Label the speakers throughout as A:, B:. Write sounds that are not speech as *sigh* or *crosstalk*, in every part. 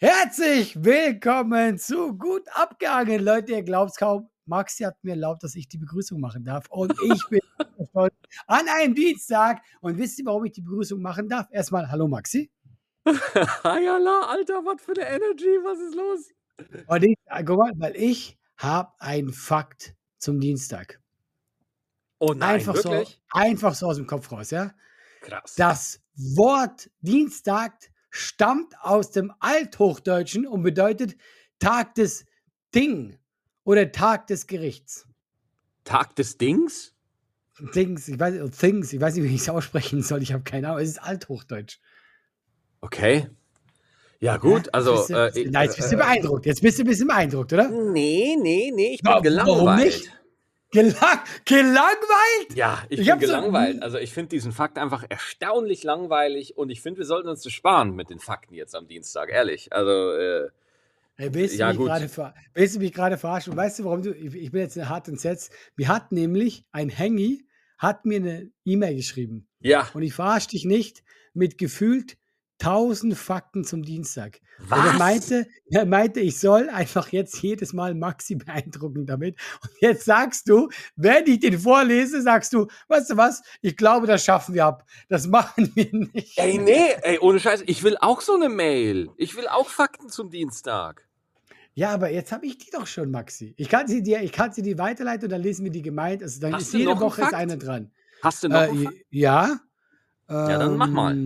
A: Herzlich willkommen zu Gut Abgehangen. Leute, ihr glaubt es kaum. Maxi hat mir erlaubt, dass ich die Begrüßung machen darf. Und ich bin *laughs* an einem Dienstag. Und wisst ihr, warum ich die Begrüßung machen darf? Erstmal, hallo Maxi. *laughs*
B: Hayala, Alter, was für eine Energy, was ist los?
A: Und ich, guck mal, weil ich habe einen Fakt zum Dienstag.
B: Oh nein,
A: einfach
B: wirklich?
A: so, einfach so aus dem Kopf raus, ja?
B: Krass.
A: Das Wort Dienstag stammt aus dem Althochdeutschen und bedeutet Tag des Ding oder Tag des Gerichts.
B: Tag des Dings?
A: Things, ich weiß, things, ich weiß nicht, wie ich es aussprechen soll. Ich habe keine Ahnung. Es ist Althochdeutsch.
B: Okay. Ja, gut, also.
A: Du,
B: äh,
A: jetzt bist du
B: äh,
A: beeindruckt. Jetzt bist du ein bisschen beeindruckt, oder?
B: Nee, nee, nee, ich bin
A: Wa-
B: gelangweilt.
A: warum nicht? Gelang gelangweilt?
B: Ja, ich,
A: Ich
B: bin gelangweilt. Also ich finde diesen Fakt einfach erstaunlich langweilig und ich finde, wir sollten uns das sparen mit den Fakten jetzt am Dienstag, ehrlich. Also, äh,
A: Hey, willst, du
B: Ja,
A: mich gerade ver willst du mich gerade verarschen? Weißt du, warum du. Ich, ich bin jetzt hart entsetzt. Mir hat nämlich ein Hengi hat mir eine E-Mail geschrieben.
B: ja.
A: Und ich verarsche dich nicht mit gefühlt 1000 Fakten zum Dienstag. Und er
B: Was?
A: meinte, er meinte, ich soll einfach jetzt jedes Mal Maxi beeindrucken damit. Und jetzt sagst du, wenn ich den vorlese, sagst du, weißt du was, ich glaube, das schaffen wir ab. Das machen *laughs* wir nicht.
B: Ey, nee, ey, ohne Scheiß, ich will auch so eine Mail. Ich will auch Fakten zum Dienstag.
A: Ja, aber jetzt habe ich die doch schon, Maxi. Ich kann sie dir, ich kann sie dir weiterleiten und dann lesen wir die gemeint. Also dann
B: Hast
A: ist jede Woche ist eine dran.
B: Hast du noch
A: Äh, ja.
B: Ja, dann mach mal.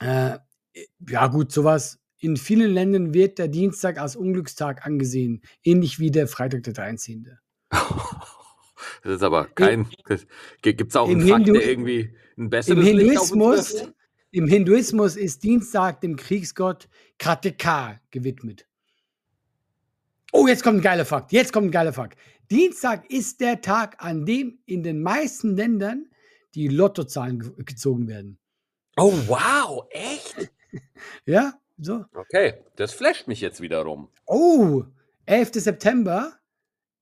A: Äh, ja, gut, sowas. In vielen Ländern wird der Dienstag als Unglückstag angesehen, ähnlich wie der Freitag der 13. *laughs*
B: Das ist aber kein. Gibt es auch einen Fakt, der irgendwie ein besseres
A: Im
B: Licht
A: Hinduismus,
B: wirft?
A: Im Hinduismus ist Dienstag dem Kriegsgott Krateka gewidmet. Oh, jetzt kommt ein geiler Fakt. Jetzt kommt ein geiler Fakt. Dienstag ist der Tag, an dem in den meisten Ländern die Lottozahlen ge- gezogen werden.
B: Oh, wow, echt? *laughs*
A: Ja, so.
B: Okay, das flasht mich jetzt wiederum.
A: Oh, 11. September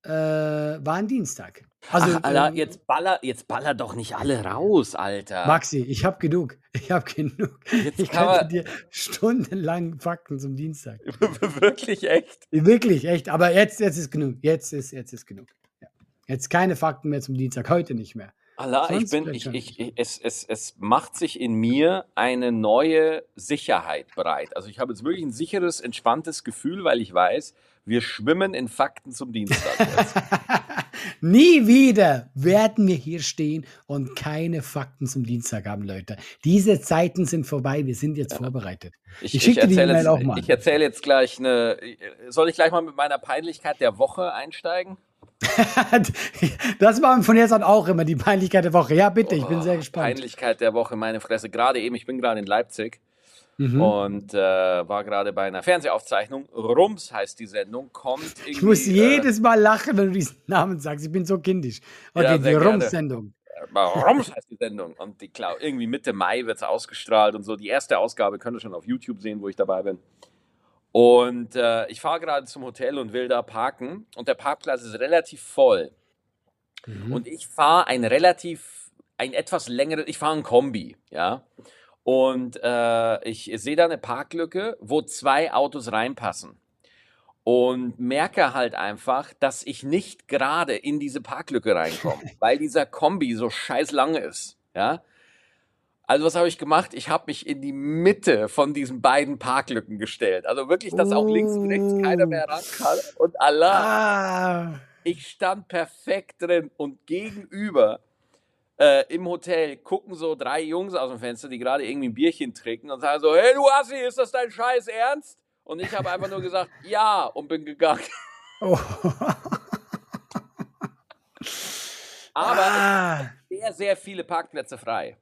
A: äh, war ein Dienstag. Also,
B: Ach, Alter,
A: ähm,
B: jetzt baller, jetzt baller doch nicht alle raus, Alter.
A: Maxi, ich habe genug. *laughs* Ich habe genug.
B: Jetzt
A: Ich
B: kann
A: könnte dir stundenlang Fakten zum Dienstag. *laughs*
B: Wirklich echt?
A: Wirklich, echt. Aber jetzt, jetzt ist genug. Jetzt ist, jetzt ist genug. Ja. Jetzt keine Fakten mehr zum Dienstag. Heute nicht mehr.
B: Allah, ich bin, ich, ich, ich, es, es, es macht sich in mir eine neue Sicherheit bereit. Also ich habe jetzt wirklich ein sicheres, entspanntes Gefühl, weil ich weiß, wir schwimmen in Fakten zum Dienstag. *laughs*
A: Nie wieder werden wir hier stehen und keine Fakten zum Dienstag haben, Leute. Diese Zeiten sind vorbei. Wir sind jetzt vorbereitet.
B: Ich,
A: Ich schick dir die
B: jetzt,
A: auch mal.
B: Ich erzähle jetzt gleich eine. Soll ich gleich mal mit meiner Peinlichkeit der Woche einsteigen? *laughs*
A: das war von jetzt an auch immer die Peinlichkeit der Woche. Ja, bitte, ich bin sehr
B: Oh,
A: gespannt.
B: Peinlichkeit der Woche, meine Fresse. Gerade eben, ich bin gerade in Leipzig
A: Mhm.
B: und äh, war gerade bei einer Fernsehaufzeichnung. Rums heißt die Sendung, kommt irgendwie.
A: Ich muss
B: äh,
A: jedes Mal lachen, wenn du diesen Namen sagst. Ich bin so kindisch. Okay,
B: Ja,
A: die
B: sehr.
A: Rums-Sendung.
B: Rums heißt die Sendung. Und die, klar, irgendwie Mitte Mai wird es ausgestrahlt und so. Die erste Ausgabe könnt ihr schon auf YouTube sehen, wo ich dabei bin. Und äh, ich fahre gerade zum Hotel und will da parken. Und der Parkplatz ist relativ voll.
A: Mhm.
B: Und ich fahre ein relativ, ein etwas längeres, ich fahre ein Kombi, ja. Und äh, ich sehe da eine Parklücke, wo zwei Autos reinpassen. Und merke halt einfach, dass ich nicht gerade in diese Parklücke reinkomme, *laughs* weil dieser Kombi so scheiß lang ist, ja. Also was habe ich gemacht? Ich habe mich in die Mitte von diesen beiden Parklücken gestellt. Also wirklich, dass auch links und rechts keiner mehr ran kann. Und Allah,
A: Ah,
B: ich stand perfekt drin und gegenüber äh, im Hotel gucken so drei Jungs aus dem Fenster, die gerade irgendwie ein Bierchen trinken und sagen so, hey du Assi, ist das dein Scheiß Ernst? Und ich habe einfach nur gesagt, *laughs* ja und bin gegangen.
A: oh.
B: Aber
A: ah.
B: sehr, sehr viele Parkplätze frei.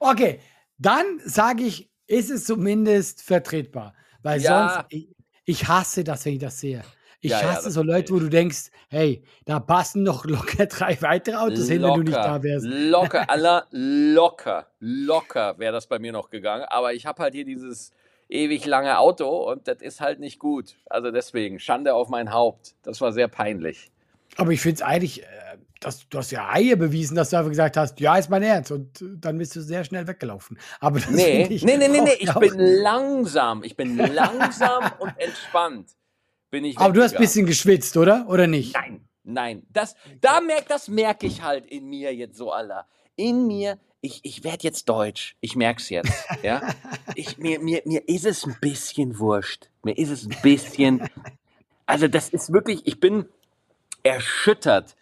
A: Okay, dann sage ich, ist es zumindest vertretbar. Weil
B: Ja.
A: sonst, ich, ich hasse das, wenn ich das sehe. Ich
B: Ja, ja,
A: hasse
B: das
A: so Leute, wo du denkst, hey, da passen noch locker *laughs* drei weitere Autos hin, wenn du nicht da wärst.
B: locker, *laughs* Allah, locker, locker wäre das bei mir noch gegangen. Aber ich habe halt hier dieses ewig lange Auto und das ist halt nicht gut. Also deswegen, Schande auf mein Haupt. Das war sehr peinlich.
A: Aber ich finde es eigentlich, äh, das, du hast ja Eier bewiesen, dass du einfach gesagt hast, ja, ist mein Ernst. Und dann bist du sehr schnell weggelaufen. Aber das
B: Nee,
A: ich
B: nee, nee, nee, nee. Ich bin *laughs* langsam. Ich bin langsam und entspannt. Bin ich
A: Aber du hast ein bisschen geschwitzt, oder? Oder nicht?
B: Nein, nein. Das, da merk, das merke ich halt in mir jetzt so, Allah. In mir, ich, ich werde jetzt deutsch. Ich merk's jetzt. Ja? Ich, mir, mir, mir ist es ein bisschen wurscht. Mir ist es ein bisschen. Also, das ist wirklich, ich bin erschüttert.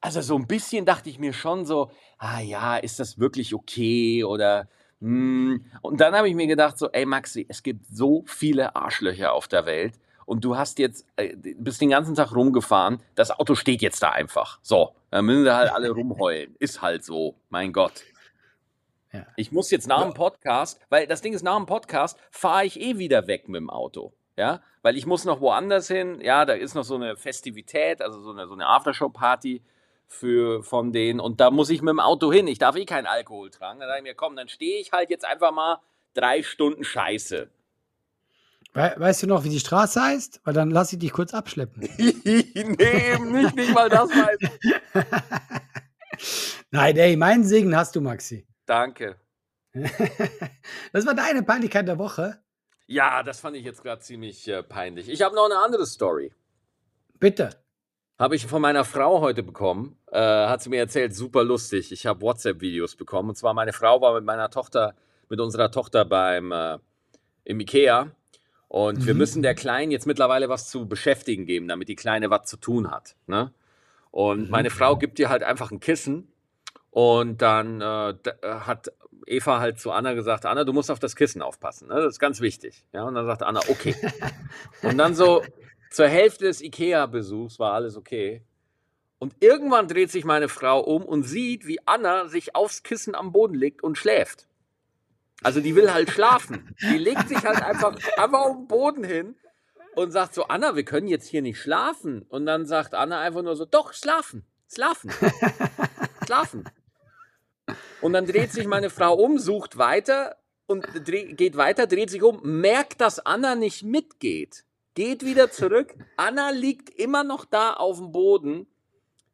B: Also, so ein bisschen dachte ich mir schon so, ah ja, ist das wirklich okay? Oder. hm. Und dann habe ich mir gedacht, so, ey Maxi, es gibt so viele Arschlöcher auf der Welt und du hast jetzt, äh, bist den ganzen Tag rumgefahren, das Auto steht jetzt da einfach. So, dann müssen sie halt alle rumheulen. Ist halt so, mein Gott.
A: Ja.
B: Ich muss jetzt nach dem Podcast, weil das Ding ist, nach dem Podcast fahre ich eh wieder weg mit dem Auto. Ja, weil ich muss noch woanders hin. Ja, da ist noch so eine Festivität, also so eine, so eine Aftershow-Party für, von denen. Und da muss ich mit dem Auto hin. Ich darf eh keinen Alkohol tragen. Dann sage ich mir, komm, dann stehe ich halt jetzt einfach mal drei Stunden Scheiße.
A: We weißt du noch, wie die Straße heißt? Weil dann lass ich dich kurz abschleppen. *laughs*
B: nee, nicht, nicht mal das weiß ich. *laughs*
A: Nein, ey, meinen Segen hast du, Maxi.
B: Danke. *laughs*
A: das war deine Peinlichkeit der Woche.
B: Ja, das fand ich jetzt gerade ziemlich äh, peinlich. Ich habe noch eine andere Story.
A: Bitte.
B: Habe ich von meiner Frau heute bekommen. Äh, hat sie mir erzählt, super lustig. Ich habe WhatsApp-Videos bekommen. Und zwar meine Frau war mit meiner Tochter, mit unserer Tochter beim äh, im Ikea. Und wir
A: Mhm.
B: müssen der Kleinen jetzt mittlerweile was zu beschäftigen geben, damit die Kleine was zu tun hat. Ne? Und
A: Mhm.
B: meine Frau gibt ihr halt einfach ein Kissen. Und dann äh, äh, hat Eva halt zu Anna gesagt, Anna, du musst auf das Kissen aufpassen. Ne? Das ist ganz wichtig. Ja, und dann sagt Anna, okay. *laughs* und dann so zur Hälfte des Ikea-Besuchs war alles okay. Und irgendwann dreht sich meine Frau um und sieht, wie Anna sich aufs Kissen am Boden legt und schläft. Also die will halt schlafen. Die legt sich halt einfach, einfach auf den Boden hin und sagt so, Anna, wir können jetzt hier nicht schlafen. Und dann sagt Anna einfach nur so, doch, schlafen, schlafen, schlafen. Und dann dreht sich meine Frau um, sucht weiter und geht weiter, dreht sich um, merkt, dass Anna nicht mitgeht, geht wieder zurück. Anna liegt immer noch da auf dem Boden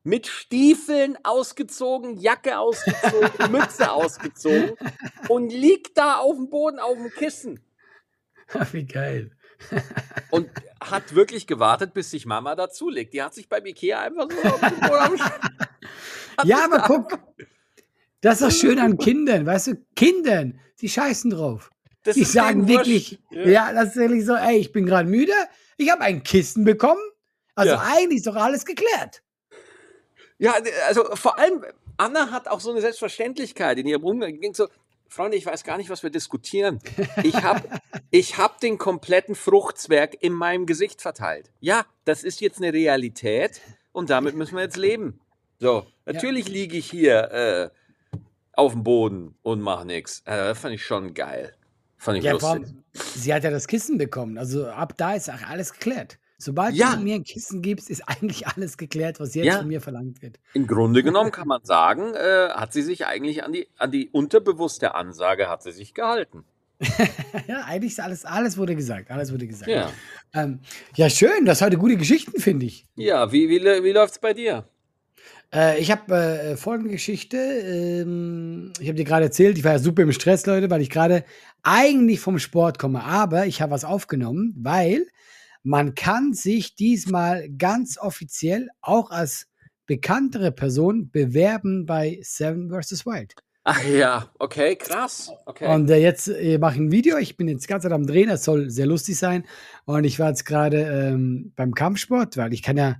B: mit Stiefeln ausgezogen, Jacke ausgezogen, *laughs* Mütze ausgezogen und liegt da auf dem Boden auf dem Kissen *laughs*
A: Wie geil. *laughs*
B: und hat wirklich gewartet, bis sich Mama dazulegt. Die hat sich beim Ikea einfach so auf den Boden am Hat
A: Ja, aber guck, das ist doch schön an Kindern, weißt du? Kindern, die scheißen drauf.
B: Das
A: Die sagen wirklich,
B: wurscht.
A: ja. das ist wirklich so, ey, ich bin gerade müde, ich habe ein Kissen bekommen. Also
B: Ja.
A: eigentlich ist doch alles geklärt.
B: Ja, also vor allem, Anna hat auch so eine Selbstverständlichkeit in ihrem Umgang. So, Freunde, ich weiß gar nicht, was wir diskutieren. Ich habe *laughs* ich hab den kompletten Fruchtzwerg in meinem Gesicht verteilt. Ja, das ist jetzt eine Realität und damit müssen wir jetzt leben. So, natürlich liege ich hier äh, auf dem Boden und mache nichts. Äh, das fand ich schon geil. Fand ich
A: Ja,
B: lustig.
A: sie hat ja das Kissen bekommen. Also ab da ist auch alles geklärt. Sobald
B: Ja.
A: du mir ein Kissen gibst, ist eigentlich alles geklärt, was jetzt
B: Ja.
A: von mir verlangt wird.
B: Im Grunde genommen kann man sagen, äh, hat sie sich eigentlich an die, an die unterbewusste Ansage hat sie sich gehalten. *laughs*
A: ja, eigentlich ist alles, alles wurde gesagt. Alles wurde gesagt.
B: Ja.
A: Ähm, ja, schön. Das heute gute Geschichten, finde ich.
B: Ja, wie, wie, wie läuft's bei dir?
A: Äh, ich habe äh, folgende Geschichte. Ähm, ich habe dir gerade erzählt, ich war ja super im Stress, Leute, weil ich gerade eigentlich vom Sport komme. Aber ich habe was aufgenommen, weil man kann sich diesmal ganz offiziell auch als bekanntere Person bewerben bei Seven vs. Wild.
B: Ach ja, okay, krass. Okay.
A: Und äh, jetzt äh, mache ich ein Video. Ich bin jetzt Zeit am Drehen. Das soll sehr lustig sein. Und ich war jetzt gerade ähm, beim Kampfsport, weil ich kann ja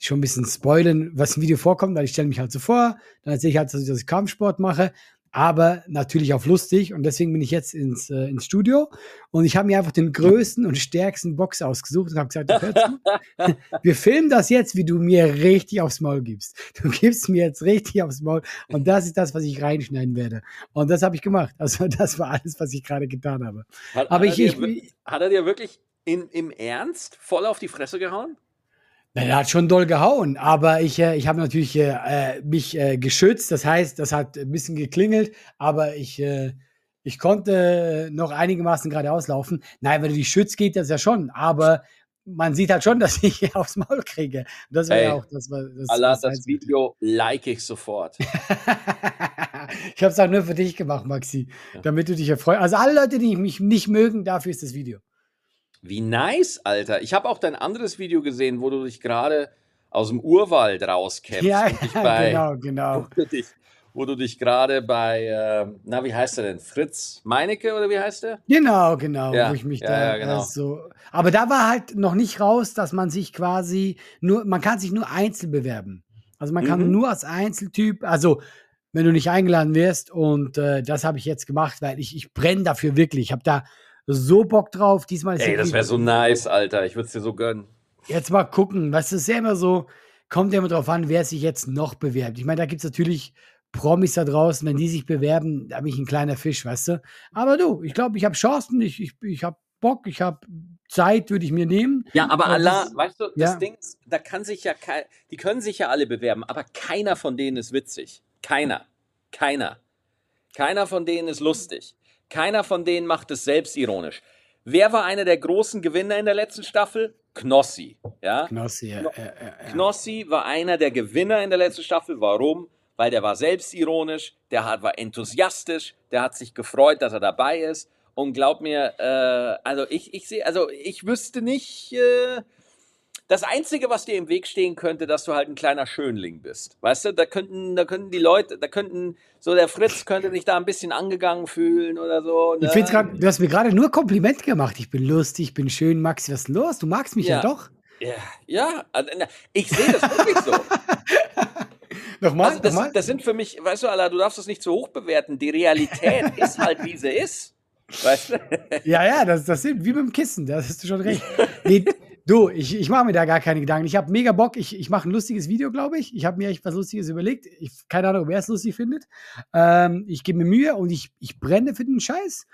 A: schon ein bisschen spoilern, was im Video vorkommt, weil ich stelle mich halt so vor. Dann erzähle ich halt, dass ich, dass ich Kampfsport mache. Aber natürlich auch lustig. Und deswegen bin ich jetzt ins, äh, ins Studio. Und ich habe mir einfach den größten und stärksten Box ausgesucht und habe gesagt, zu, *laughs* wir filmen das jetzt, wie du mir richtig aufs Maul gibst. Du gibst mir jetzt richtig aufs Maul. Und das ist das, was ich reinschneiden werde. Und das habe ich gemacht. Also das war alles, was ich gerade getan habe.
B: hat,
A: Aber
B: hat,
A: ich,
B: er
A: ich,
B: dir, wir- hat er dir wirklich in, im Ernst voll auf die Fresse gehauen?
A: Er hat schon doll gehauen, aber ich, äh, ich habe natürlich äh, äh, mich äh, geschützt. Das heißt, das hat ein bisschen geklingelt, aber ich, äh, ich konnte noch einigermaßen geradeaus laufen. Nein, wenn du dich schützt, geht das ja schon. Aber man sieht halt schon, *laughs* dass ich aufs Maul kriege. Das wäre
B: Ey,
A: ja auch das, das,
B: Allah, das
A: Einzige.
B: Video like ich sofort. *laughs*
A: ich habe es auch nur für dich gemacht, Maxi,
B: Ja.
A: damit du dich erfreust. Also alle Leute, die mich nicht mögen, dafür ist das Video.
B: Wie nice, Alter. Ich habe auch dein anderes Video gesehen, wo du dich gerade aus dem Urwald rauskämpfst. *laughs*
A: Ja,
B: bei,
A: genau, genau.
B: Wo du dich, wo du dich gerade bei, ähm, na, wie heißt er denn? Fritz Meinecke oder wie heißt der?
A: Genau, genau,
B: Ja,
A: wo ich mich
B: ja,
A: da
B: ja, genau.
A: äh, so. Aber da war halt noch nicht raus, dass man sich quasi nur, man kann sich nur einzeln bewerben. Also man kann
B: Mhm.
A: nur als Einzeltyp, also wenn du nicht eingeladen wirst und äh, das habe ich jetzt gemacht, weil ich, ich brenne dafür wirklich. Ich habe da so Bock drauf. Diesmal ist
B: Ey, das wäre so nice, Alter. Ich würde es dir so gönnen.
A: Jetzt mal gucken, was ist ja immer so, kommt ja immer drauf an, wer sich jetzt noch bewerbt. Ich meine, da gibt es natürlich Promis da draußen, wenn die sich bewerben, da bin ich ein kleiner Fisch, weißt du? Aber du, ich glaube, ich habe Chancen, ich, ich, ich habe Bock, ich habe Zeit, würde ich mir nehmen.
B: Ja, aber Allah,
A: das-
B: weißt du, das
A: ja.
B: Ding ist, da kann sich ja kein, die können sich ja alle bewerben, aber keiner von denen ist witzig. Keiner. Keiner. Keiner von denen ist lustig. Keiner von denen macht es selbstironisch. Wer war einer der großen Gewinner in der letzten Staffel? Knossi. Ja?
A: Knossi, ja,
B: Kno-
A: ja, ja, ja.
B: Knossi war einer der Gewinner in der letzten Staffel. Warum? Weil der war selbstironisch, der hat, war enthusiastisch, der hat sich gefreut, dass er dabei ist. Und glaub mir, äh, also ich, ich sehe, also ich wüsste nicht, äh, das Einzige, was dir im Weg stehen könnte, dass du halt ein kleiner Schönling bist. Weißt du, da könnten, da könnten die Leute, da könnten, so der Fritz könnte sich da ein bisschen angegangen fühlen oder so. Ne?
A: Ich finde gerade, du hast mir gerade nur Kompliment gemacht. Ich bin lustig, ich bin schön, Maxi, was ist los? Du magst mich ja,
B: Ja.
A: doch.
B: Ja, ja, also, ich sehe das wirklich so. *laughs*
A: Nochmal,
B: Also das,
A: nochmal.
B: das sind für mich, weißt du, Allah, du darfst das nicht zu hoch bewerten. Die Realität *laughs* ist halt, wie sie ist. Weißt du?
A: Ja, ja, das, das sind wie mit dem Kissen, da hast du schon recht. *laughs* Nee, du, ich, ich mache mir da gar keine Gedanken. Ich habe mega Bock. Ich, ich mache ein lustiges Video, glaube ich. Ich habe mir echt was Lustiges überlegt. Ich, keine Ahnung, wer es lustig findet. Ähm, ich gebe mir Mühe und ich, ich brenne für den Scheiß.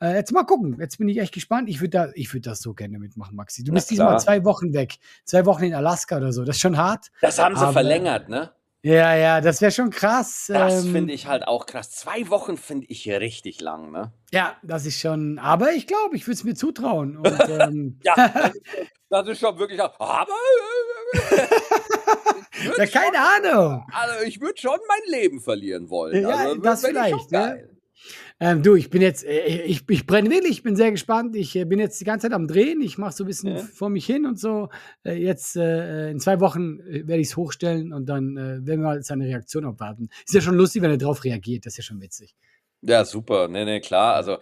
A: Äh, jetzt mal gucken. Jetzt bin ich echt gespannt. Ich würde da, ich würd das so gerne mitmachen, Maxi. Du
B: Na
A: bist diesmal
B: klar.
A: zwei Wochen weg. Zwei Wochen in Alaska oder so. Das ist schon hart.
B: Das haben sie
A: Aber-
B: verlängert, ne?
A: Ja, ja, das wäre schon krass.
B: Das
A: ähm,
B: finde ich halt auch krass. Zwei Wochen finde ich richtig lang, ne?
A: Ja, das ist schon. Aber ich glaube, ich würde es mir zutrauen. *laughs* Und, ähm,
B: Ja, *laughs* das ist, schon- das ist schon wirklich. Aber *laughs*
A: ja, keine
B: schon,
A: Ahnung.
B: also ich würde schon mein Leben verlieren wollen.
A: Ja,
B: also,
A: das vielleicht, ne? Ähm, du, ich bin jetzt, äh, ich, ich brenne wirklich, ich bin sehr gespannt. Ich äh, bin jetzt die ganze Zeit am Drehen. Ich mache so ein bisschen
B: Ja.
A: vor mich hin und so. Äh, jetzt äh, in zwei Wochen werde ich es hochstellen und dann äh, werden wir mal seine Reaktion abwarten. Ist ja schon lustig, wenn er drauf reagiert. Das ist ja schon witzig.
B: Ja, super. Nee, nee, klar. Also,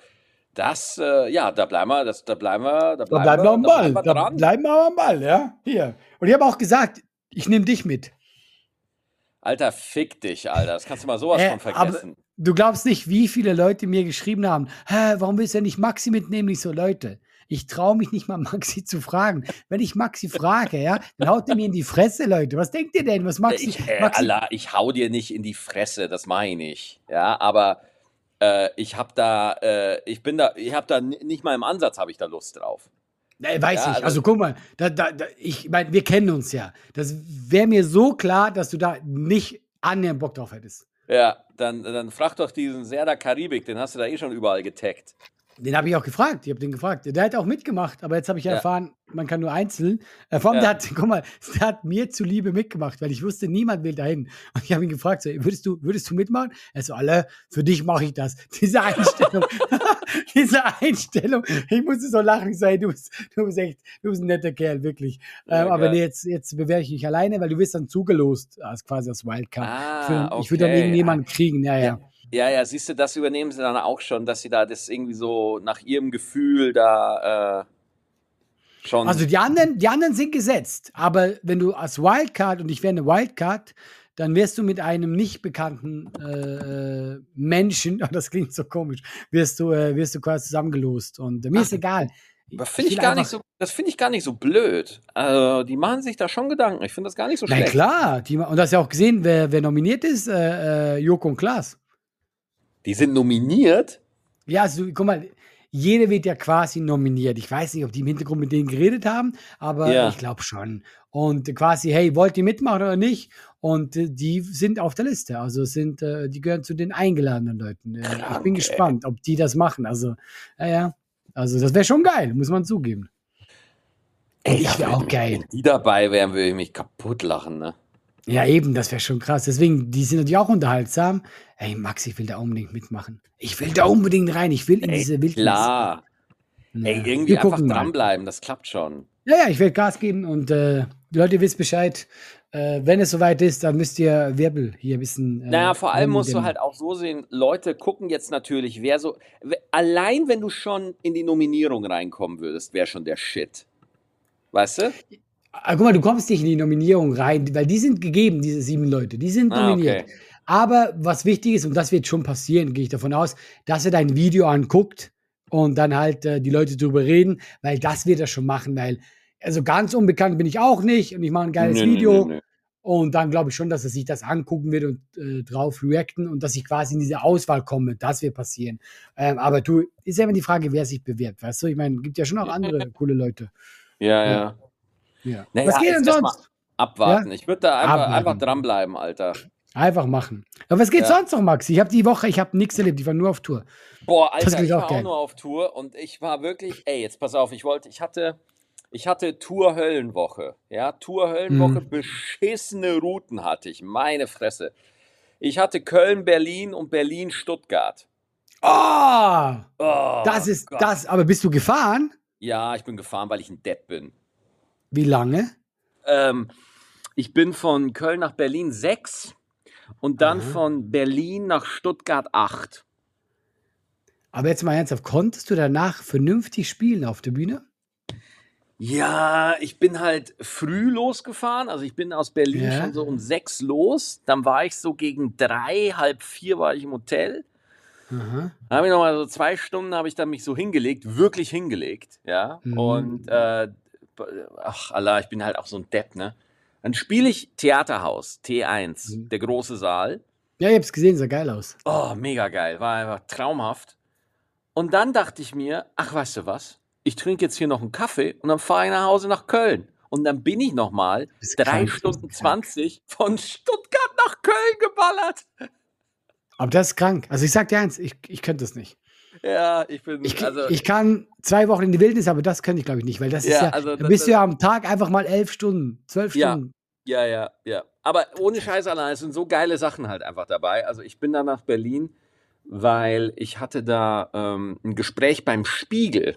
B: das, äh, ja, da bleiben wir, das, da bleiben wir, da
A: Da
B: bleiben,
A: bleiben wir am
B: da
A: Ball.
B: bleiben wir
A: Da bleiben wir am Ball, ja. Hier. Und ich habe auch gesagt, ich nehme dich mit.
B: Alter, fick dich, Alter. Das kannst du mal sowas
A: Äh,
B: von
A: aber-
B: vergessen.
A: Du glaubst nicht, wie viele Leute mir geschrieben haben, Hä, warum willst du denn nicht Maxi mitnehmen? Ich so, Leute, ich traue mich nicht mal *laughs* Maxi zu fragen. Wenn ich Maxi frage, ja, dann haut er mir in die Fresse, Leute. Was denkt ihr denn? Was Maxi?
B: Ich, äh,
A: Maxi
B: Allah, ich hau dir nicht in die Fresse, das meine ich. Ja, aber äh, ich habe da, äh, ich bin da, ich habe da nicht mal im Ansatz habe ich da Lust drauf.
A: Weiß
B: Ja,
A: ich.
B: also-
A: Also guck mal, da, da, da, ich meine, wir kennen uns ja. Das wäre mir so klar, dass du da nicht annähernd Bock drauf hättest.
B: Ja, dann, dann frag doch diesen Serda Karibik, den hast du da eh schon überall getaggt.
A: Den habe ich auch gefragt. Ich habe den gefragt. Der hat auch mitgemacht, aber jetzt habe ich ja erfahren, man kann nur einzeln. Äh, vor allem,
B: Ja.
A: der hat, *laughs* guck mal, der hat mir zuliebe mitgemacht, weil ich wusste, niemand will dahin. Und ich habe ihn gefragt, so, würdest du, würdest du mitmachen? Er so, alle, für dich mache ich das. *laughs* Diese Einstellung, *laughs* diese Einstellung, ich musste so lachen, ich sage, du bist, du bist echt, du bist ein netter Kerl, wirklich.
B: Ja,
A: ähm, aber nee, jetzt, jetzt bewerbe ich mich alleine, weil du wirst dann zugelost, als quasi als Wildcard.
B: Ah,
A: ich will, dann- irgendjemanden kriegen, ja, ja.
B: Ja. Ja, siehst du, das übernehmen sie dann auch schon, dass sie da das irgendwie so nach ihrem Gefühl da äh, schon.
A: Also die anderen, die anderen sind gesetzt, aber wenn du als Wildcard und ich wäre eine Wildcard, dann wirst du mit einem nicht bekannten äh, Menschen, oh, *laughs* das klingt so komisch, wirst du, äh, wirst du quasi zusammengelost. Und mir ist
B: Ach,
A: egal.
B: das finde ich gar nicht so, das finde ich gar nicht so blöd. Also, die machen sich da schon Gedanken. Ich finde das gar nicht so
A: Na
B: schlecht.
A: klar, die, und du hast ja auch gesehen, wer, wer nominiert ist, äh, äh, Joko und Klaas.
B: Die sind nominiert.
A: Ja, also guck mal, jeder wird ja quasi nominiert. Ich weiß nicht, ob die im Hintergrund mit denen geredet haben, aber
B: Ja.
A: ich glaube schon. Und quasi, hey, wollt ihr mitmachen oder nicht? Und äh, die sind auf der Liste. Also sind, äh, die gehören zu den eingeladenen Leuten. Äh, ich
B: Krank,
A: bin
B: ey.
A: gespannt, ob die das machen. Also, ja, ja. Also, das wäre schon geil, muss man zugeben.
B: Ey,
A: Ich wäre auch geil.
B: wenn die dabei wären, würde ich mich kaputt lachen, ne?
A: Ja, eben, das wäre schon krass. Deswegen, die sind natürlich auch unterhaltsam. Ey, Max, ich will da unbedingt mitmachen. Ich will da unbedingt rein. Ich will in
B: Ey,
A: diese Wildnis.
B: klar.
A: Ja.
B: Ey, irgendwie
A: Wir
B: einfach
A: gucken mal.
B: dranbleiben, das klappt schon.
A: Ja, ja, ich werde Gas geben und äh, die Leute wissen Bescheid. Äh, wenn es soweit ist, dann müsst ihr Wirbel hier ein bisschen. Äh,
B: Naja, vor allem musst du halt auch so sehen, Leute gucken jetzt natürlich, wer so, allein wenn du schon in die Nominierung reinkommen würdest, wäre schon der Shit. Weißt du?
A: Ah, guck mal, du kommst nicht in die Nominierung rein, weil die sind gegeben, diese sieben Leute. Die sind
B: Ah,
A: nominiert.
B: okay.
A: Aber was wichtig ist, und das wird schon passieren, gehe ich davon aus, dass er dein Video anguckt und dann halt äh, die Leute drüber reden, weil das wird er schon machen, weil, also ganz unbekannt bin ich auch nicht und ich mache ein geiles
B: nö,
A: Video.
B: nö, nö.
A: Und dann glaube ich schon, dass er sich das angucken wird und äh, drauf reacten und dass ich quasi in diese Auswahl komme. Das wird passieren. Ähm, aber du, ist ja immer die Frage, wer sich bewirbt, weißt du? Ich meine, gibt ja schon auch andere coole Leute.
B: Ja,
A: Ja.
B: ja.
A: Ja.
B: Naja,
A: Was geht denn sonst?
B: Abwarten. Ich würde da einfach,
A: Abwarten.
B: einfach dranbleiben, Alter.
A: Einfach machen. Aber was geht
B: Ja.
A: sonst noch, Max? Ich habe die Woche, ich habe nichts erlebt, ich war nur auf Tour.
B: Boah, Alter, ich
A: auch
B: war auch
A: geil.
B: nur auf Tour und ich war wirklich, ey, jetzt pass auf, ich wollte, ich hatte, ich hatte Tour Höllenwoche. Ja, Tour Höllenwoche,
A: Mhm.
B: beschissene Routen hatte ich, meine Fresse. Ich hatte Köln, Berlin und Berlin, Stuttgart.
A: Oh,
B: Oh,
A: das ist
B: Gott.
A: das. Aber bist du gefahren?
B: Ja, ich bin gefahren, weil ich ein Depp bin.
A: Wie lange?
B: Ähm, ich bin von Köln nach Berlin sechs und dann
A: Aha.
B: von Berlin nach Stuttgart acht.
A: Aber jetzt mal ernsthaft, konntest du danach vernünftig spielen auf der Bühne?
B: Ja, ich bin halt früh losgefahren. Also ich bin aus Berlin
A: Ja.
B: schon so um sechs los. Dann war ich so gegen drei, halb vier war ich im Hotel.
A: Aha.
B: Dann habe ich nochmal so zwei Stunden, habe ich dann mich so hingelegt, wirklich hingelegt, ja.
A: Mhm.
B: Und äh, ach Allah, ich bin halt auch so ein Depp, ne? Dann spiele ich Theaterhaus, T1,
A: Mhm.
B: der große Saal.
A: Ja, ich hab's gesehen, sah geil aus.
B: Oh, mega geil, war einfach traumhaft. Und dann dachte ich mir, ach, weißt du was? Ich trinke jetzt hier noch einen Kaffee und dann fahre ich nach Hause nach Köln. Und dann bin ich nochmal drei Stunden
A: krank.
B: 20 von Stuttgart nach Köln geballert.
A: Aber das ist krank. Also ich sag dir eins, ich, ich könnte das nicht.
B: Ja, ich bin,
A: Ich,
B: also,
A: ich kann zwei Wochen in die Wildnis, aber das könnte ich glaube ich nicht, weil das ist
B: Ja,
A: ja,
B: also
A: da bist du ja am Tag einfach mal elf Stunden, zwölf
B: Ja.
A: Stunden.
B: ja, ja, ja. Aber ohne Scheiß allein, es sind so geile Sachen halt einfach dabei. Also ich bin dann nach Berlin, weil ich hatte da ähm, ein Gespräch beim Spiegel.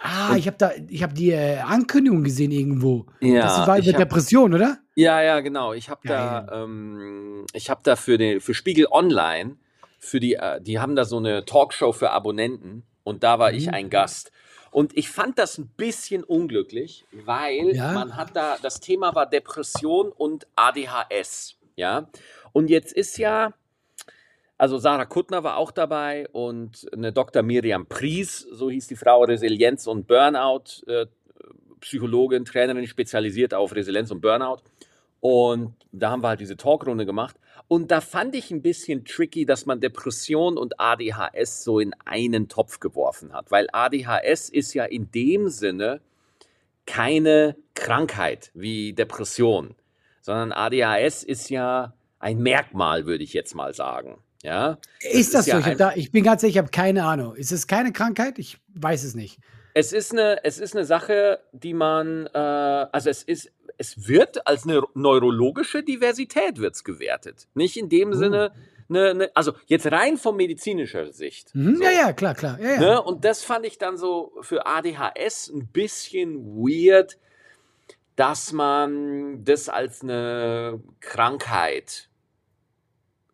A: Ah,
B: Und-
A: ich habe da, ich habe die äh, Ankündigung gesehen irgendwo.
B: Ja,
A: das war über
B: hab-
A: Depression, oder?
B: Ja, ja, genau. Ich habe da, ähm, ich habe da für den, für Spiegel Online, für die, äh, die haben da so eine Talkshow für Abonnenten und da war ich
A: Mhm.
B: ein Gast. Und ich fand das ein bisschen unglücklich, weil
A: Ja.
B: man hat da, das Thema war Depression und ADHS, ja. Und jetzt ist ja, also Sarah Kuttner war auch dabei und eine Dr. Miriam Pries, so hieß die Frau, Resilienz und Burnout, äh, Psychologin, Trainerin, spezialisiert auf Resilienz und Burnout. Und da haben wir halt diese Talkrunde gemacht. Und da fand ich ein bisschen tricky, dass man Depression und ADHS so in einen Topf geworfen hat. Weil ADHS ist ja in dem Sinne keine Krankheit wie Depression, sondern ADHS ist ja ein Merkmal, würde ich jetzt mal sagen. Ja,
A: Ist das
B: ist ja
A: so? Ich, hab
B: ein-
A: da, ich bin ganz sicher, ich habe keine Ahnung. Ist es keine Krankheit? Ich weiß es nicht.
B: Es ist eine, es ist eine Sache, die man, äh, also es ist, es wird als eine neurologische Diversität wird's gewertet. Nicht in dem
A: Oh.
B: Sinne, eine, eine, also jetzt rein von medizinischer Sicht.
A: Mhm,
B: So.
A: Ja, ja, klar, klar. Ja, ja.
B: Ne? Und das fand ich dann so für ADHS ein bisschen weird, dass man das als eine Krankheit.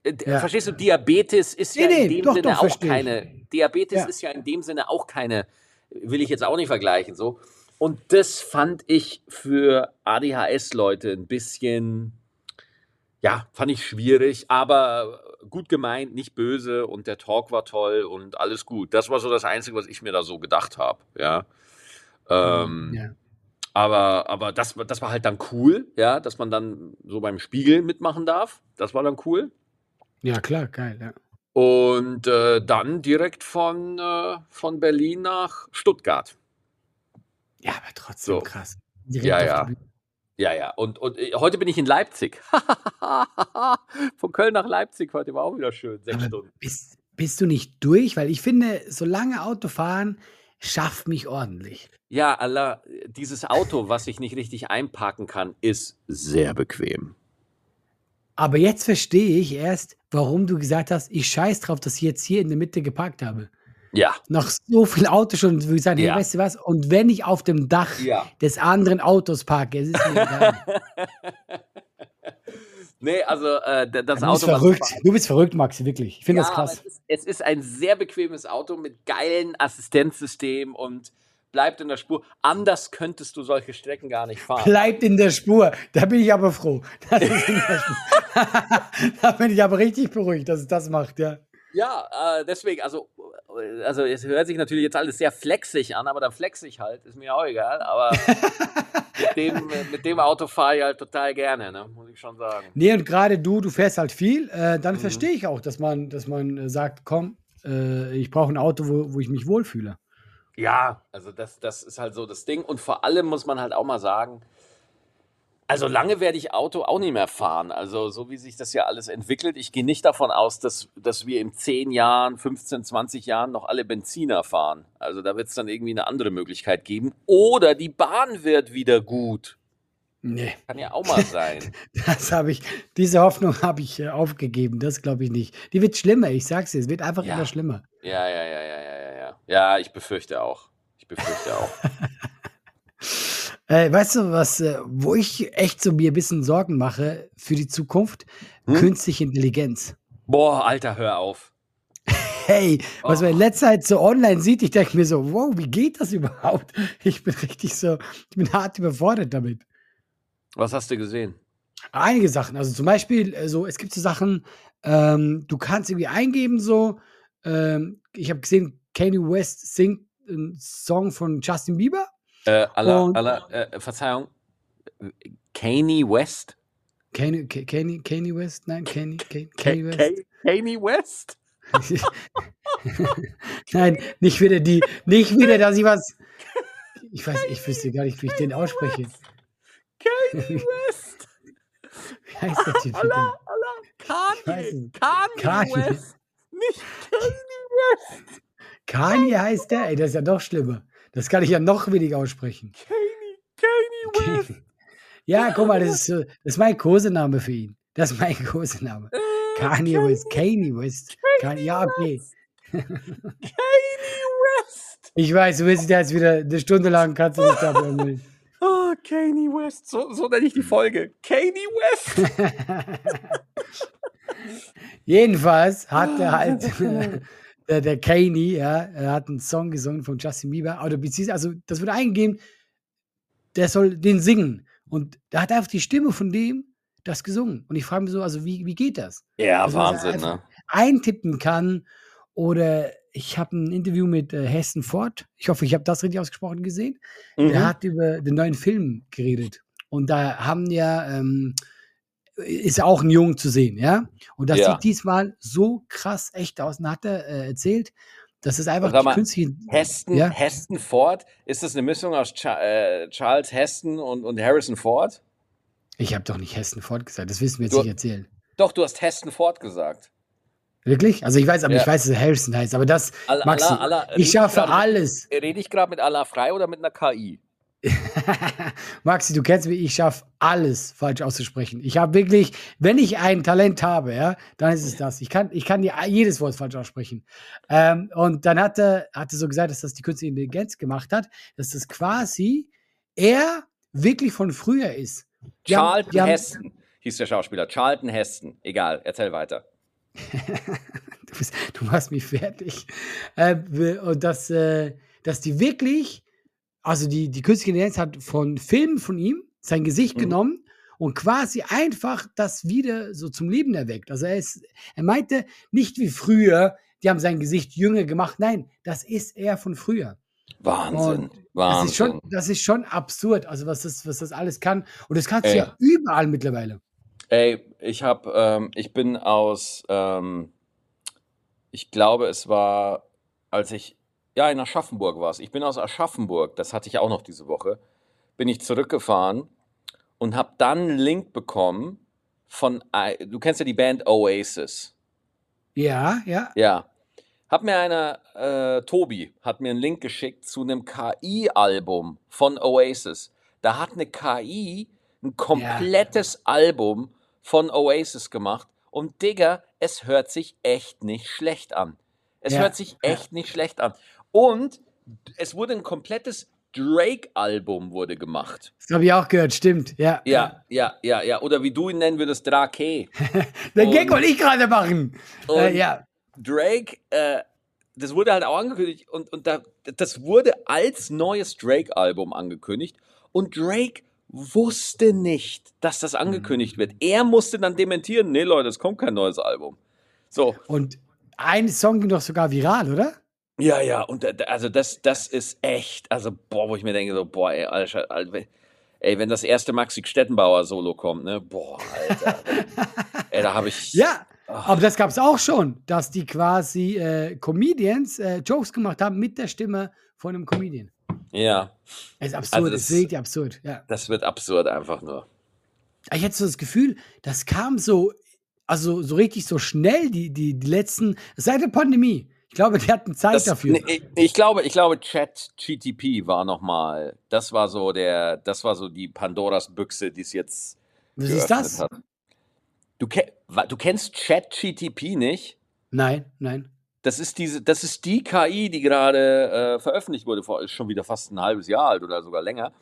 B: Äh,
A: Ja.
B: Verstehst du, Diabetes ist ja
A: Nee, nee,
B: in dem
A: doch,
B: Sinne
A: doch,
B: auch keine. Diabetes
A: Ja.
B: ist ja in dem Sinne auch keine, will ich jetzt auch nicht vergleichen. So. Und das fand ich für ADHS-Leute ein bisschen, ja, fand ich schwierig, aber gut gemeint, nicht böse und der Talk war toll und alles gut. Das war so das Einzige, was ich mir da so gedacht habe, ja. Ähm,
A: ja.
B: Aber, aber das, war- das war halt dann cool, ja, dass man dann so beim Spiegel mitmachen darf. Das war dann cool.
A: ja, klar, geil. Ja.
B: Und äh, dann direkt von, äh, von Berlin nach Stuttgart.
A: Ja, aber trotzdem
B: So.
A: krass. Direkt
B: Ja, ja. Ja, ja. Und, und äh, heute bin ich in Leipzig. *laughs* von Köln nach Leipzig heute war auch wieder schön. Sechs
A: Aber
B: Stunden.
A: bist, bist du nicht durch? Weil ich finde, solange Autofahren, schaff mich ordentlich.
B: Ja, Allah, dieses Auto, was ich nicht richtig einparken kann, ist sehr bequem.
A: Aber jetzt verstehe ich erst, warum du gesagt hast, ich scheiß drauf, dass ich jetzt hier in der Mitte geparkt habe.
B: Ja.
A: Nach so viel Autos schon, würde ich sagen, hey,
B: Ja.
A: weißt du was? Und wenn ich auf dem Dach
B: Ja.
A: des anderen Autos parke, es ist mir *laughs* egal.
B: Nee, also äh, das
A: du bist
B: Auto. was
A: verrückt. Du bist verrückt, Maxi, wirklich. Ich finde
B: Ja,
A: das krass.
B: Es ist, es ist ein sehr bequemes Auto mit geilen Assistenzsystem und bleibt in der Spur. Anders könntest du solche Strecken gar nicht fahren.
A: Bleibt in der Spur. Da bin ich aber froh. *laughs* *laughs* Da bin ich aber richtig beruhigt, dass es das macht, ja.
B: Ja, äh, deswegen, also, äh, also es hört sich natürlich jetzt alles sehr flexig an, aber dann flex ich halt, ist mir auch egal. Aber *laughs* mit, dem, mit dem Auto fahre ich halt total gerne, ne? muss ich schon sagen.
A: Nee, und gerade du, du fährst halt viel, äh, dann
B: Mhm.
A: verstehe ich auch, dass man, dass man äh, sagt, komm, äh, ich brauche ein Auto, wo, wo ich mich wohlfühle.
B: Ja, also das, das ist halt so das Ding. Und vor allem muss man halt auch mal sagen, also lange werde ich Auto auch nicht mehr fahren. Also so wie sich das ja alles entwickelt, ich gehe nicht davon aus, dass, dass wir in 10 Jahren, 15, 20 Jahren noch alle Benziner fahren. Also da wird es dann irgendwie eine andere Möglichkeit geben. Oder die Bahn wird wieder gut.
A: Nee,
B: Kann ja auch mal sein. *laughs*
A: das habe ich, diese Hoffnung habe ich äh, aufgegeben, das glaube ich nicht. Die wird schlimmer, ich sag's dir, es wird einfach
B: Ja.
A: immer schlimmer.
B: Ja, ja, ja, ja, ja, ja, ja. Ja, ich befürchte auch. Ich befürchte auch. *laughs*
A: Äh, weißt du, was, äh, wo ich echt so mir ein bisschen Sorgen mache für die Zukunft?
B: Hm?
A: Künstliche Intelligenz.
B: Boah, Alter, hör auf.
A: Hey, was man in
B: Oh.
A: letzter Zeit so online sieht, ich denke mir so, wow, wie geht das überhaupt? *laughs* Ich bin richtig so, ich bin hart überfordert damit.
B: Was hast du gesehen?
A: Einige Sachen, also zum Beispiel, äh, so, es gibt so Sachen, ähm, du kannst irgendwie eingeben, so, ähm, ich habe gesehen, Kanye West singt einen Song von Justin Bieber.
B: Äh,
A: Und-
B: Allah, äh, Verzeihung. Kanye West?
A: Kanye, Ka- Kanye, Kanye West? Nein, Kanye, Kanye, West.
B: Kanye, *laughs* West?
A: Nein, nicht wieder die, nicht wieder, dass ich was. *laughs* Ich weiß, ich wüsste gar nicht, wie ich den ausspreche.
B: Kanye *laughs* West?
A: Wie heißt der Typ?
B: Allah, Allah. Kanye. Kanye. West. Nicht Kanye West.
A: Kanye heißt der? Ey, das ist ja noch schlimmer. Das kann ich ja noch weniger aussprechen.
B: Kanye, Kanye *laughs* West.
A: Ja, guck mal, das ist, so- das ist mein Kosename für ihn. Das ist mein *laughs* Kosename. Kanye West, Kanye West. Kanye, ja, okay.
B: Kanye West. *laughs*
A: Ich weiß, du willst dich jetzt wieder eine Stunde lang kannst du nicht da bleiben.
B: Oh, Kanye West. So, so nenne ich die Folge. Kanye West.
A: Jedenfalls hat er halt der, der Kanye, ja, er hat einen Song gesungen von Justin Bieber, oder beziehungsweise, also das wurde eingegeben, der soll den singen. Und da hat einfach die Stimme von dem das gesungen. Und ich frage mich so, also wie, wie geht das?
B: Ja,
A: Also, dass
B: Wahnsinn, ne?
A: Eintippen kann oder ich habe ein Interview mit äh, Hessen Ford, ich hoffe, ich habe das richtig ausgesprochen gesehen, der
B: Mhm.
A: hat über den neuen Film geredet. Und da haben ja, ähm, ist auch ein Jung zu sehen, ja. Und das
B: Ja.
A: sieht diesmal so krass echt aus. Und hat er äh, erzählt, dass es einfach die
B: mal,
A: künstliche.
B: Heston,
A: Ja.
B: Heston Ford, ist das eine Mischung aus Cha äh, Charles Heston und, und Harrison Ford?
A: Ich habe doch nicht Hessen Ford gesagt, das wissen wir jetzt
B: Du-
A: nicht erzählen.
B: Doch, du hast Heston Ford gesagt.
A: Wirklich? Also ich weiß, aber
B: Ja.
A: ich weiß, dass Harrison heißt, aber das, Maxi,
B: Allah, Allah,
A: ich schaffe
B: grad-
A: alles.
B: Rede ich gerade mit Allah frei oder mit einer KI? *laughs*
A: Maxi, du kennst mich, ich schaffe alles falsch auszusprechen. Ich habe wirklich, wenn ich ein Talent habe, ja, dann ist es das. Ich kann, ich kann dir jedes Wort falsch aussprechen. Ähm, und dann hat er, hat er so gesagt, dass das die künstliche Intelligenz gemacht hat, dass das quasi er wirklich von früher ist. Die haben-
B: Charlton
A: die haben-
B: Heston hieß der Schauspieler. Charlton Heston. Egal, erzähl weiter. *laughs*
A: du, bist, du machst mich fertig. Äh, und dass, äh, dass die wirklich, also die, die künstliche Intelligenz hat von Filmen von ihm sein Gesicht
B: Mhm.
A: genommen und quasi einfach das wieder so zum Leben erweckt. Also er, ist, er meinte nicht wie früher, die haben sein Gesicht jünger gemacht. Nein, das ist er von früher.
B: Wahnsinn.
A: Das
B: Wahnsinn.
A: ist, schon, das ist schon absurd, also was das, was das alles kann. Und das kannst du ja überall mittlerweile.
B: Ey, ich hab, ähm, ich bin aus, ähm, ich glaube, es war, als ich, ja, in Aschaffenburg war es. Ich bin aus Aschaffenburg, das hatte ich auch noch diese Woche, bin ich zurückgefahren und habe dann einen Link bekommen von, du kennst ja die Band Oasis.
A: Ja, ja.
B: Ja. hat mir einer, äh, Tobi, hat mir einen Link geschickt zu einem KI-Album von Oasis. Da hat eine KI ein komplettes Album von Oasis gemacht. Und Digga, es hört sich echt nicht schlecht an. Es
A: Ja,
B: hört sich
A: ja.
B: echt nicht schlecht an. Und es wurde ein komplettes Drake-Album wurde gemacht.
A: Das habe ich auch gehört, stimmt. Ja.
B: Ja, ja, ja, ja. Oder wie du ihn nennen würdest, Drake. *laughs*
A: Den
B: Und-
A: Gag wollte ich gerade machen. Äh, ja.
B: Drake, äh, das wurde halt auch angekündigt und, und da, das wurde als neues Drake-Album angekündigt und Drake wusste nicht, dass das angekündigt wird. Er musste dann dementieren, nee Leute, es kommt kein neues Album. So,
A: Und ein Song ging doch sogar viral, oder?
B: Ja, ja, und also das, das ist echt, also boah, wo ich mir denke, so, boah, ey, Alter, Alter, ey, wenn das erste Maxi Stettenbauer Solo kommt, ne, boah, Alter, *laughs* ey, da habe ich,
A: Ja.
B: Ach.
A: Aber das gab es auch schon, dass die quasi äh, Comedians äh, Jokes gemacht haben mit der Stimme von einem Comedian.
B: ja,
A: Das ist absurd,
B: Also
A: das
B: das-
A: ist wirklich absurd. Ja.
B: das wird absurd einfach nur.
A: Ich hatte so das Gefühl, das kam so, also so richtig so schnell, die, die, die letzten, seit der Pandemie. Ich glaube, die hatten Zeit
B: Das,
A: dafür.
B: ich, ich glaube, ich glaube, Chat GTP war noch mal, das war so der, das war so die Pandoras Büchse, die es jetzt
A: Was ist das?
B: hat. Du, du kennst Chat GTP nicht?
A: Nein, nein.
B: Das ist diese, das ist die KI, die gerade äh, veröffentlicht wurde, vor ist schon wieder fast ein halbes Jahr alt oder sogar länger.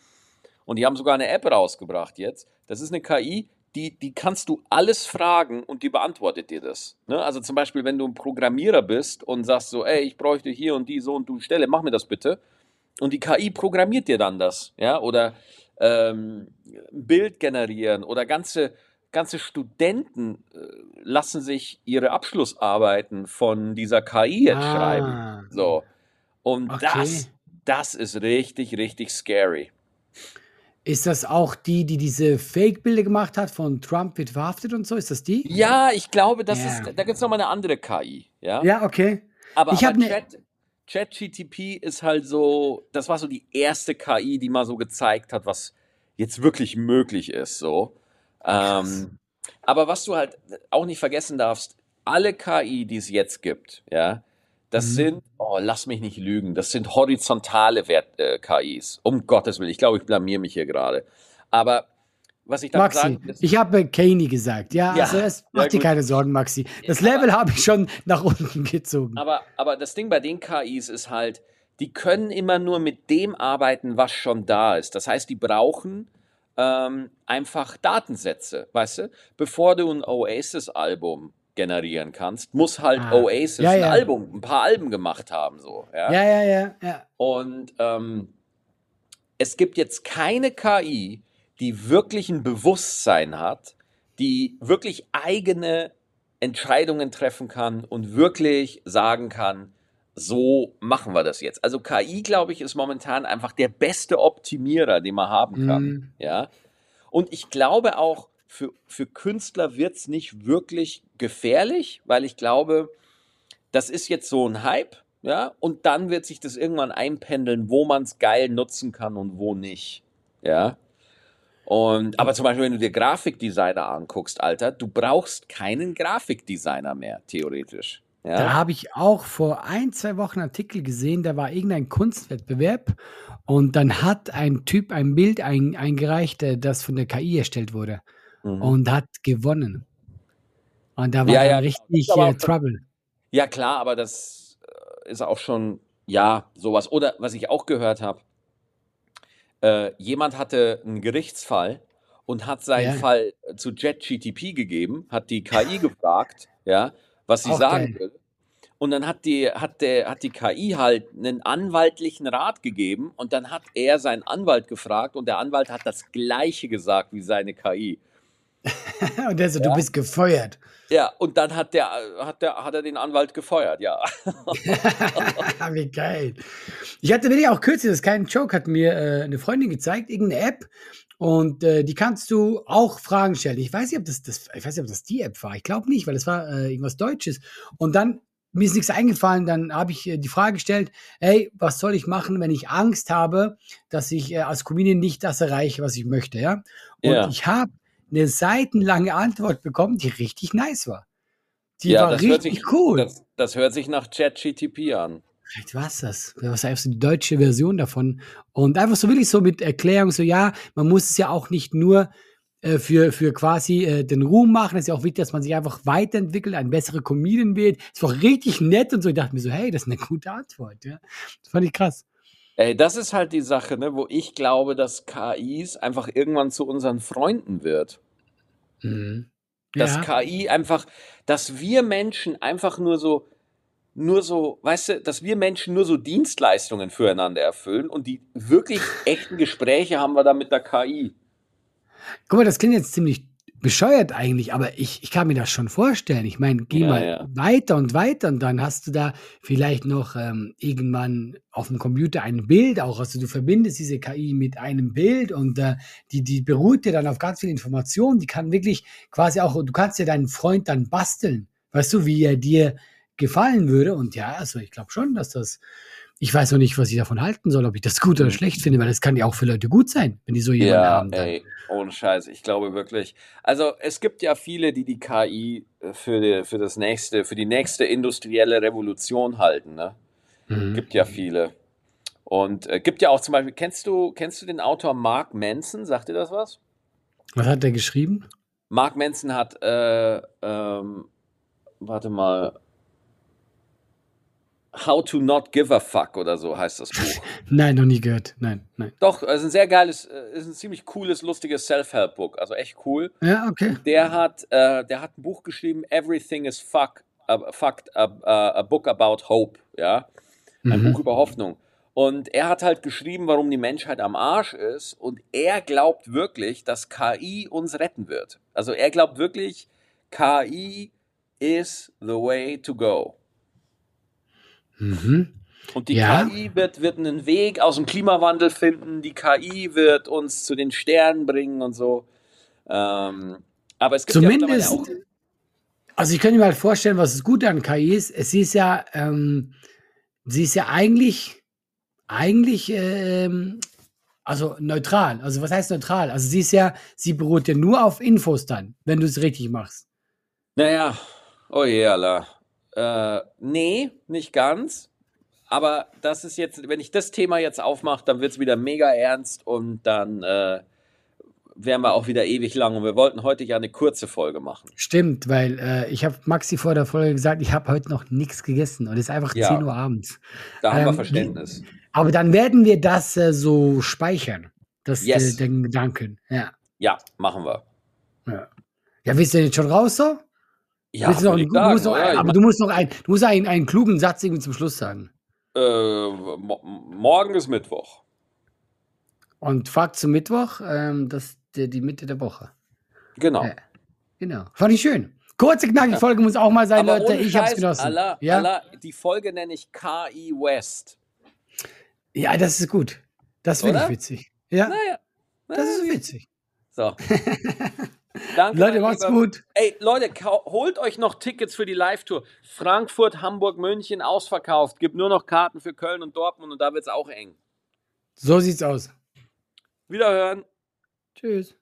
B: Und die haben sogar eine App rausgebracht jetzt. Das ist eine KI, die, die kannst du alles fragen und die beantwortet dir das. Ne? Also zum Beispiel, wenn du ein Programmierer bist und sagst so, ey, ich bräuchte hier und die so und du Stelle, mach mir das bitte. Und die KI programmiert dir dann das, ja, oder ähm, ein Bild generieren oder ganze, ganze Studenten äh, lassen sich ihre Abschlussarbeiten von dieser KI jetzt schreiben.
A: Ah,
B: So. Und
A: Okay.
B: das, das ist richtig, richtig scary.
A: Ist das auch die, die diese Fake-Bilder gemacht hat von Trump wird verhaftet und so? Ist das die?
B: Ja, ich glaube, das
A: Ja.
B: ist, da gibt es nochmal eine andere KI, ja.
A: Ja, okay.
B: aber
A: ich
B: aber
A: ne-
B: Chat, ChatGTP ist halt so, das war so die erste KI, die mal so gezeigt hat, was jetzt wirklich möglich ist, so. Ähm, aber was du halt auch nicht vergessen darfst, alle KI, die es jetzt gibt, ja, das
A: Mhm.
B: sind, oh, lass mich nicht lügen, das sind horizontale Wert, äh, KIs. Um Gottes Willen, ich glaube, ich blamier mich hier gerade. Aber was ich damit
A: Maxi,
B: sagen ist,
A: ich habe Kaney gesagt. Ja,
B: Ja,
A: also es,
B: ja,
A: mach dir keine Sorgen, Maxi. Das
B: Aber-
A: Level habe ich schon nach unten gezogen.
B: Aber, aber das Ding bei den KIs ist halt, die können immer nur mit dem arbeiten, was schon da ist. Das heißt, die brauchen ähm, einfach Datensätze, weißt du? Bevor du ein Oasis-Album generieren kannst, muss halt
A: Ah.
B: Oasis
A: Ja,
B: ein
A: ja.
B: Album, ein paar Alben gemacht haben, so. Ja?
A: Ja, ja, ja, ja.
B: Und ähm, es gibt jetzt keine KI, die wirklich ein Bewusstsein hat, die wirklich eigene Entscheidungen treffen kann und wirklich sagen kann, so machen wir das jetzt. Also KI, glaube ich, ist momentan einfach der beste Optimierer, den man haben kann.
A: Mhm.
B: Ja. Und ich glaube auch, für, für Künstler wird es nicht wirklich gefährlich, weil ich glaube, das ist jetzt so ein Hype, ja, und dann wird sich das irgendwann einpendeln, wo man es geil nutzen kann und wo nicht. Ja. Und, aber zum Beispiel, wenn du dir Grafikdesigner anguckst, Alter, du brauchst keinen Grafikdesigner mehr, theoretisch.
A: Da
B: Ja.
A: habe ich auch vor ein, zwei Wochen einen Artikel gesehen, da war irgendein Kunstwettbewerb und dann hat ein Typ ein Bild ein, eingereicht, äh, das von der KI erstellt wurde
B: Mhm.
A: und hat gewonnen. Und da war
B: Ja, ja,
A: richtig äh, Trouble.
B: Ja, klar, aber das äh, ist auch schon, ja, sowas. Oder was ich auch gehört habe, äh, jemand hatte einen Gerichtsfall und hat seinen
A: Ja.
B: Fall zu JetGTP gegeben, hat die KI *laughs* gefragt, ja, was sie
A: Auch
B: sagen
A: geil.
B: will. Und dann hat die, hat, der, hat die KI halt einen anwaltlichen Rat gegeben und dann hat er seinen Anwalt gefragt und der Anwalt hat das Gleiche gesagt wie seine KI. *laughs*
A: und der so, du
B: Ja.
A: bist gefeuert.
B: Ja, und dann hat, der, hat, der, hat er den Anwalt gefeuert, ja. *laughs*
A: Wie geil. Ich hatte wirklich auch kürzlich, das ist kein Joke, hat mir äh, eine Freundin gezeigt, irgendeine App. Und äh, die kannst du auch Fragen stellen. Ich weiß nicht, ob das, das, ich weiß nicht, ob das die App war. Ich glaube nicht, weil das war äh, irgendwas Deutsches. Und dann mir ist nichts eingefallen. Dann habe ich äh, die Frage gestellt: Hey, was soll ich machen, wenn ich Angst habe, dass ich äh, als Comedian nicht das erreiche, was ich möchte? Ja. Und
B: Ja.
A: ich habe eine seitenlange Antwort bekommen, die richtig nice war. Die
B: Ja,
A: war
B: das hört
A: richtig
B: sich-
A: cool.
B: Das, Das hört sich nach ChatGTP an.
A: Vielleicht war es das. Was einfach so die deutsche Version davon. Und einfach so wirklich so mit Erklärung, so ja, man muss es ja auch nicht nur äh, für, für quasi äh, den Ruhm machen. Es ist ja auch wichtig, dass man sich einfach weiterentwickelt, ein bessere Comedian wird. Es war richtig nett und so. Ich dachte mir so, hey, das ist eine gute Antwort. Ja? Das fand ich krass.
B: Ey, das ist halt die Sache, ne, wo ich glaube, dass KIs einfach irgendwann zu unseren Freunden wird.
A: Mhm.
B: Dass
A: Ja.
B: KI einfach, dass wir Menschen einfach nur so, nur so, weißt du, dass wir Menschen nur so Dienstleistungen füreinander erfüllen und die wirklich *laughs* echten Gespräche haben wir dann mit der KI.
A: Guck mal, das klingt jetzt ziemlich bescheuert eigentlich, aber ich, ich kann mir das schon vorstellen. Ich meine, geh
B: Ja,
A: mal
B: ja.
A: weiter und weiter und dann hast du da vielleicht noch ähm, irgendwann auf dem Computer ein Bild auch. Also du verbindest diese KI mit einem Bild und äh, die, die beruht dir dann auf ganz viel Informationen. Die kann wirklich quasi auch, du kannst ja deinen Freund dann basteln. Weißt du, wie er dir gefallen würde? Und ja, also ich glaube schon, dass das. Ich weiß noch nicht, was ich davon halten soll, ob ich das gut oder
B: Mhm.
A: schlecht finde, weil das kann ja auch für Leute gut sein, wenn die so jemanden
B: Ja,
A: haben. Dann.
B: ey, ohne Scheiß, ich glaube wirklich. Also es gibt ja viele, die die KI für, die, für das nächste, für die nächste industrielle Revolution halten, ne?
A: Mhm.
B: Gibt ja viele. Und äh, gibt ja auch zum Beispiel, kennst du, kennst du den Autor Mark Manson? Sagt dir das was?
A: Was hat er geschrieben?
B: Mark Manson hat, äh, ähm, warte mal, How to Not Give a Fuck oder so heißt das Buch. *laughs*
A: Nein, noch nie gehört. Nein, nein.
B: Doch, es ist ein sehr geiles, äh, ist ein ziemlich cooles, lustiges Self-Help-Book, also echt cool.
A: Ja, okay.
B: Der hat, äh, der hat ein Buch geschrieben, Everything is fuck, uh, fucked, uh, uh, a book about hope, ja, ein
A: Mhm.
B: Buch über Hoffnung. Und er hat halt geschrieben, warum die Menschheit am Arsch ist. Und er glaubt wirklich, dass KI uns retten wird. Also er glaubt wirklich, KI is the way to go.
A: Mhm.
B: Und die
A: Ja.
B: KI wird, wird einen Weg aus dem Klimawandel finden. Die KI wird uns zu den Sternen bringen und so. Ähm, aber es gibt ja
A: Zumindest,
B: mittlerweile auch.
A: also ich könnte mir halt vorstellen, was das Gute an KI ist. Es ist ja, ähm, sie ist ja eigentlich, eigentlich, ähm, also neutral. Also was heißt neutral? Also sie ist ja, sie beruht ja nur auf Infos dann, wenn du es richtig machst.
B: Naja, oh je, Allah. Äh, nee, nicht ganz. Aber das ist jetzt, wenn ich das Thema jetzt aufmache, dann wird es wieder mega ernst und dann äh, wären wir auch wieder ewig lang. Und wir wollten heute ja eine kurze Folge machen.
A: Stimmt, weil äh, ich habe Maxi vor der Folge gesagt, ich habe heute noch nichts gegessen und es ist einfach
B: Ja.
A: 10 Uhr abends.
B: Da haben wir
A: Ähm,
B: Verständnis.
A: Aber dann werden wir das äh, so speichern, das,
B: Yes.
A: äh, den Gedanken. Ja.
B: Ja, machen wir.
A: Ja, ja willst du denn jetzt schon raus so?
B: Ja,
A: du einen, du musst noch?
B: Ich
A: aber du musst noch, ein, du musst einen, einen klugen Satz irgendwie zum Schluss sagen.
B: Äh, mo morgen ist Mittwoch.
A: Und Fakt zum Mittwoch, ähm, das ist die, die Mitte der Woche.
B: Genau.
A: Ja. Genau. Fand ich schön. Kurze, knackige Folge muss auch mal sein,
B: Aber
A: Leute. Ich hab's genossen.
B: Allah,
A: ja?
B: Allah, die Folge nenne ich KI West.
A: ja, das ist gut. Das finde ich witzig. Ja,
B: Naja.
A: das ist witzig.
B: So. *laughs* Danke.
A: Leute, macht's
B: Lieber.
A: gut.
B: Ey, Leute, holt euch noch Tickets für die Live-Tour. Frankfurt, Hamburg, München ausverkauft. Gibt nur noch Karten für Köln und Dortmund und da wird's auch eng.
A: So sieht's aus.
B: Wiederhören.
A: Tschüss.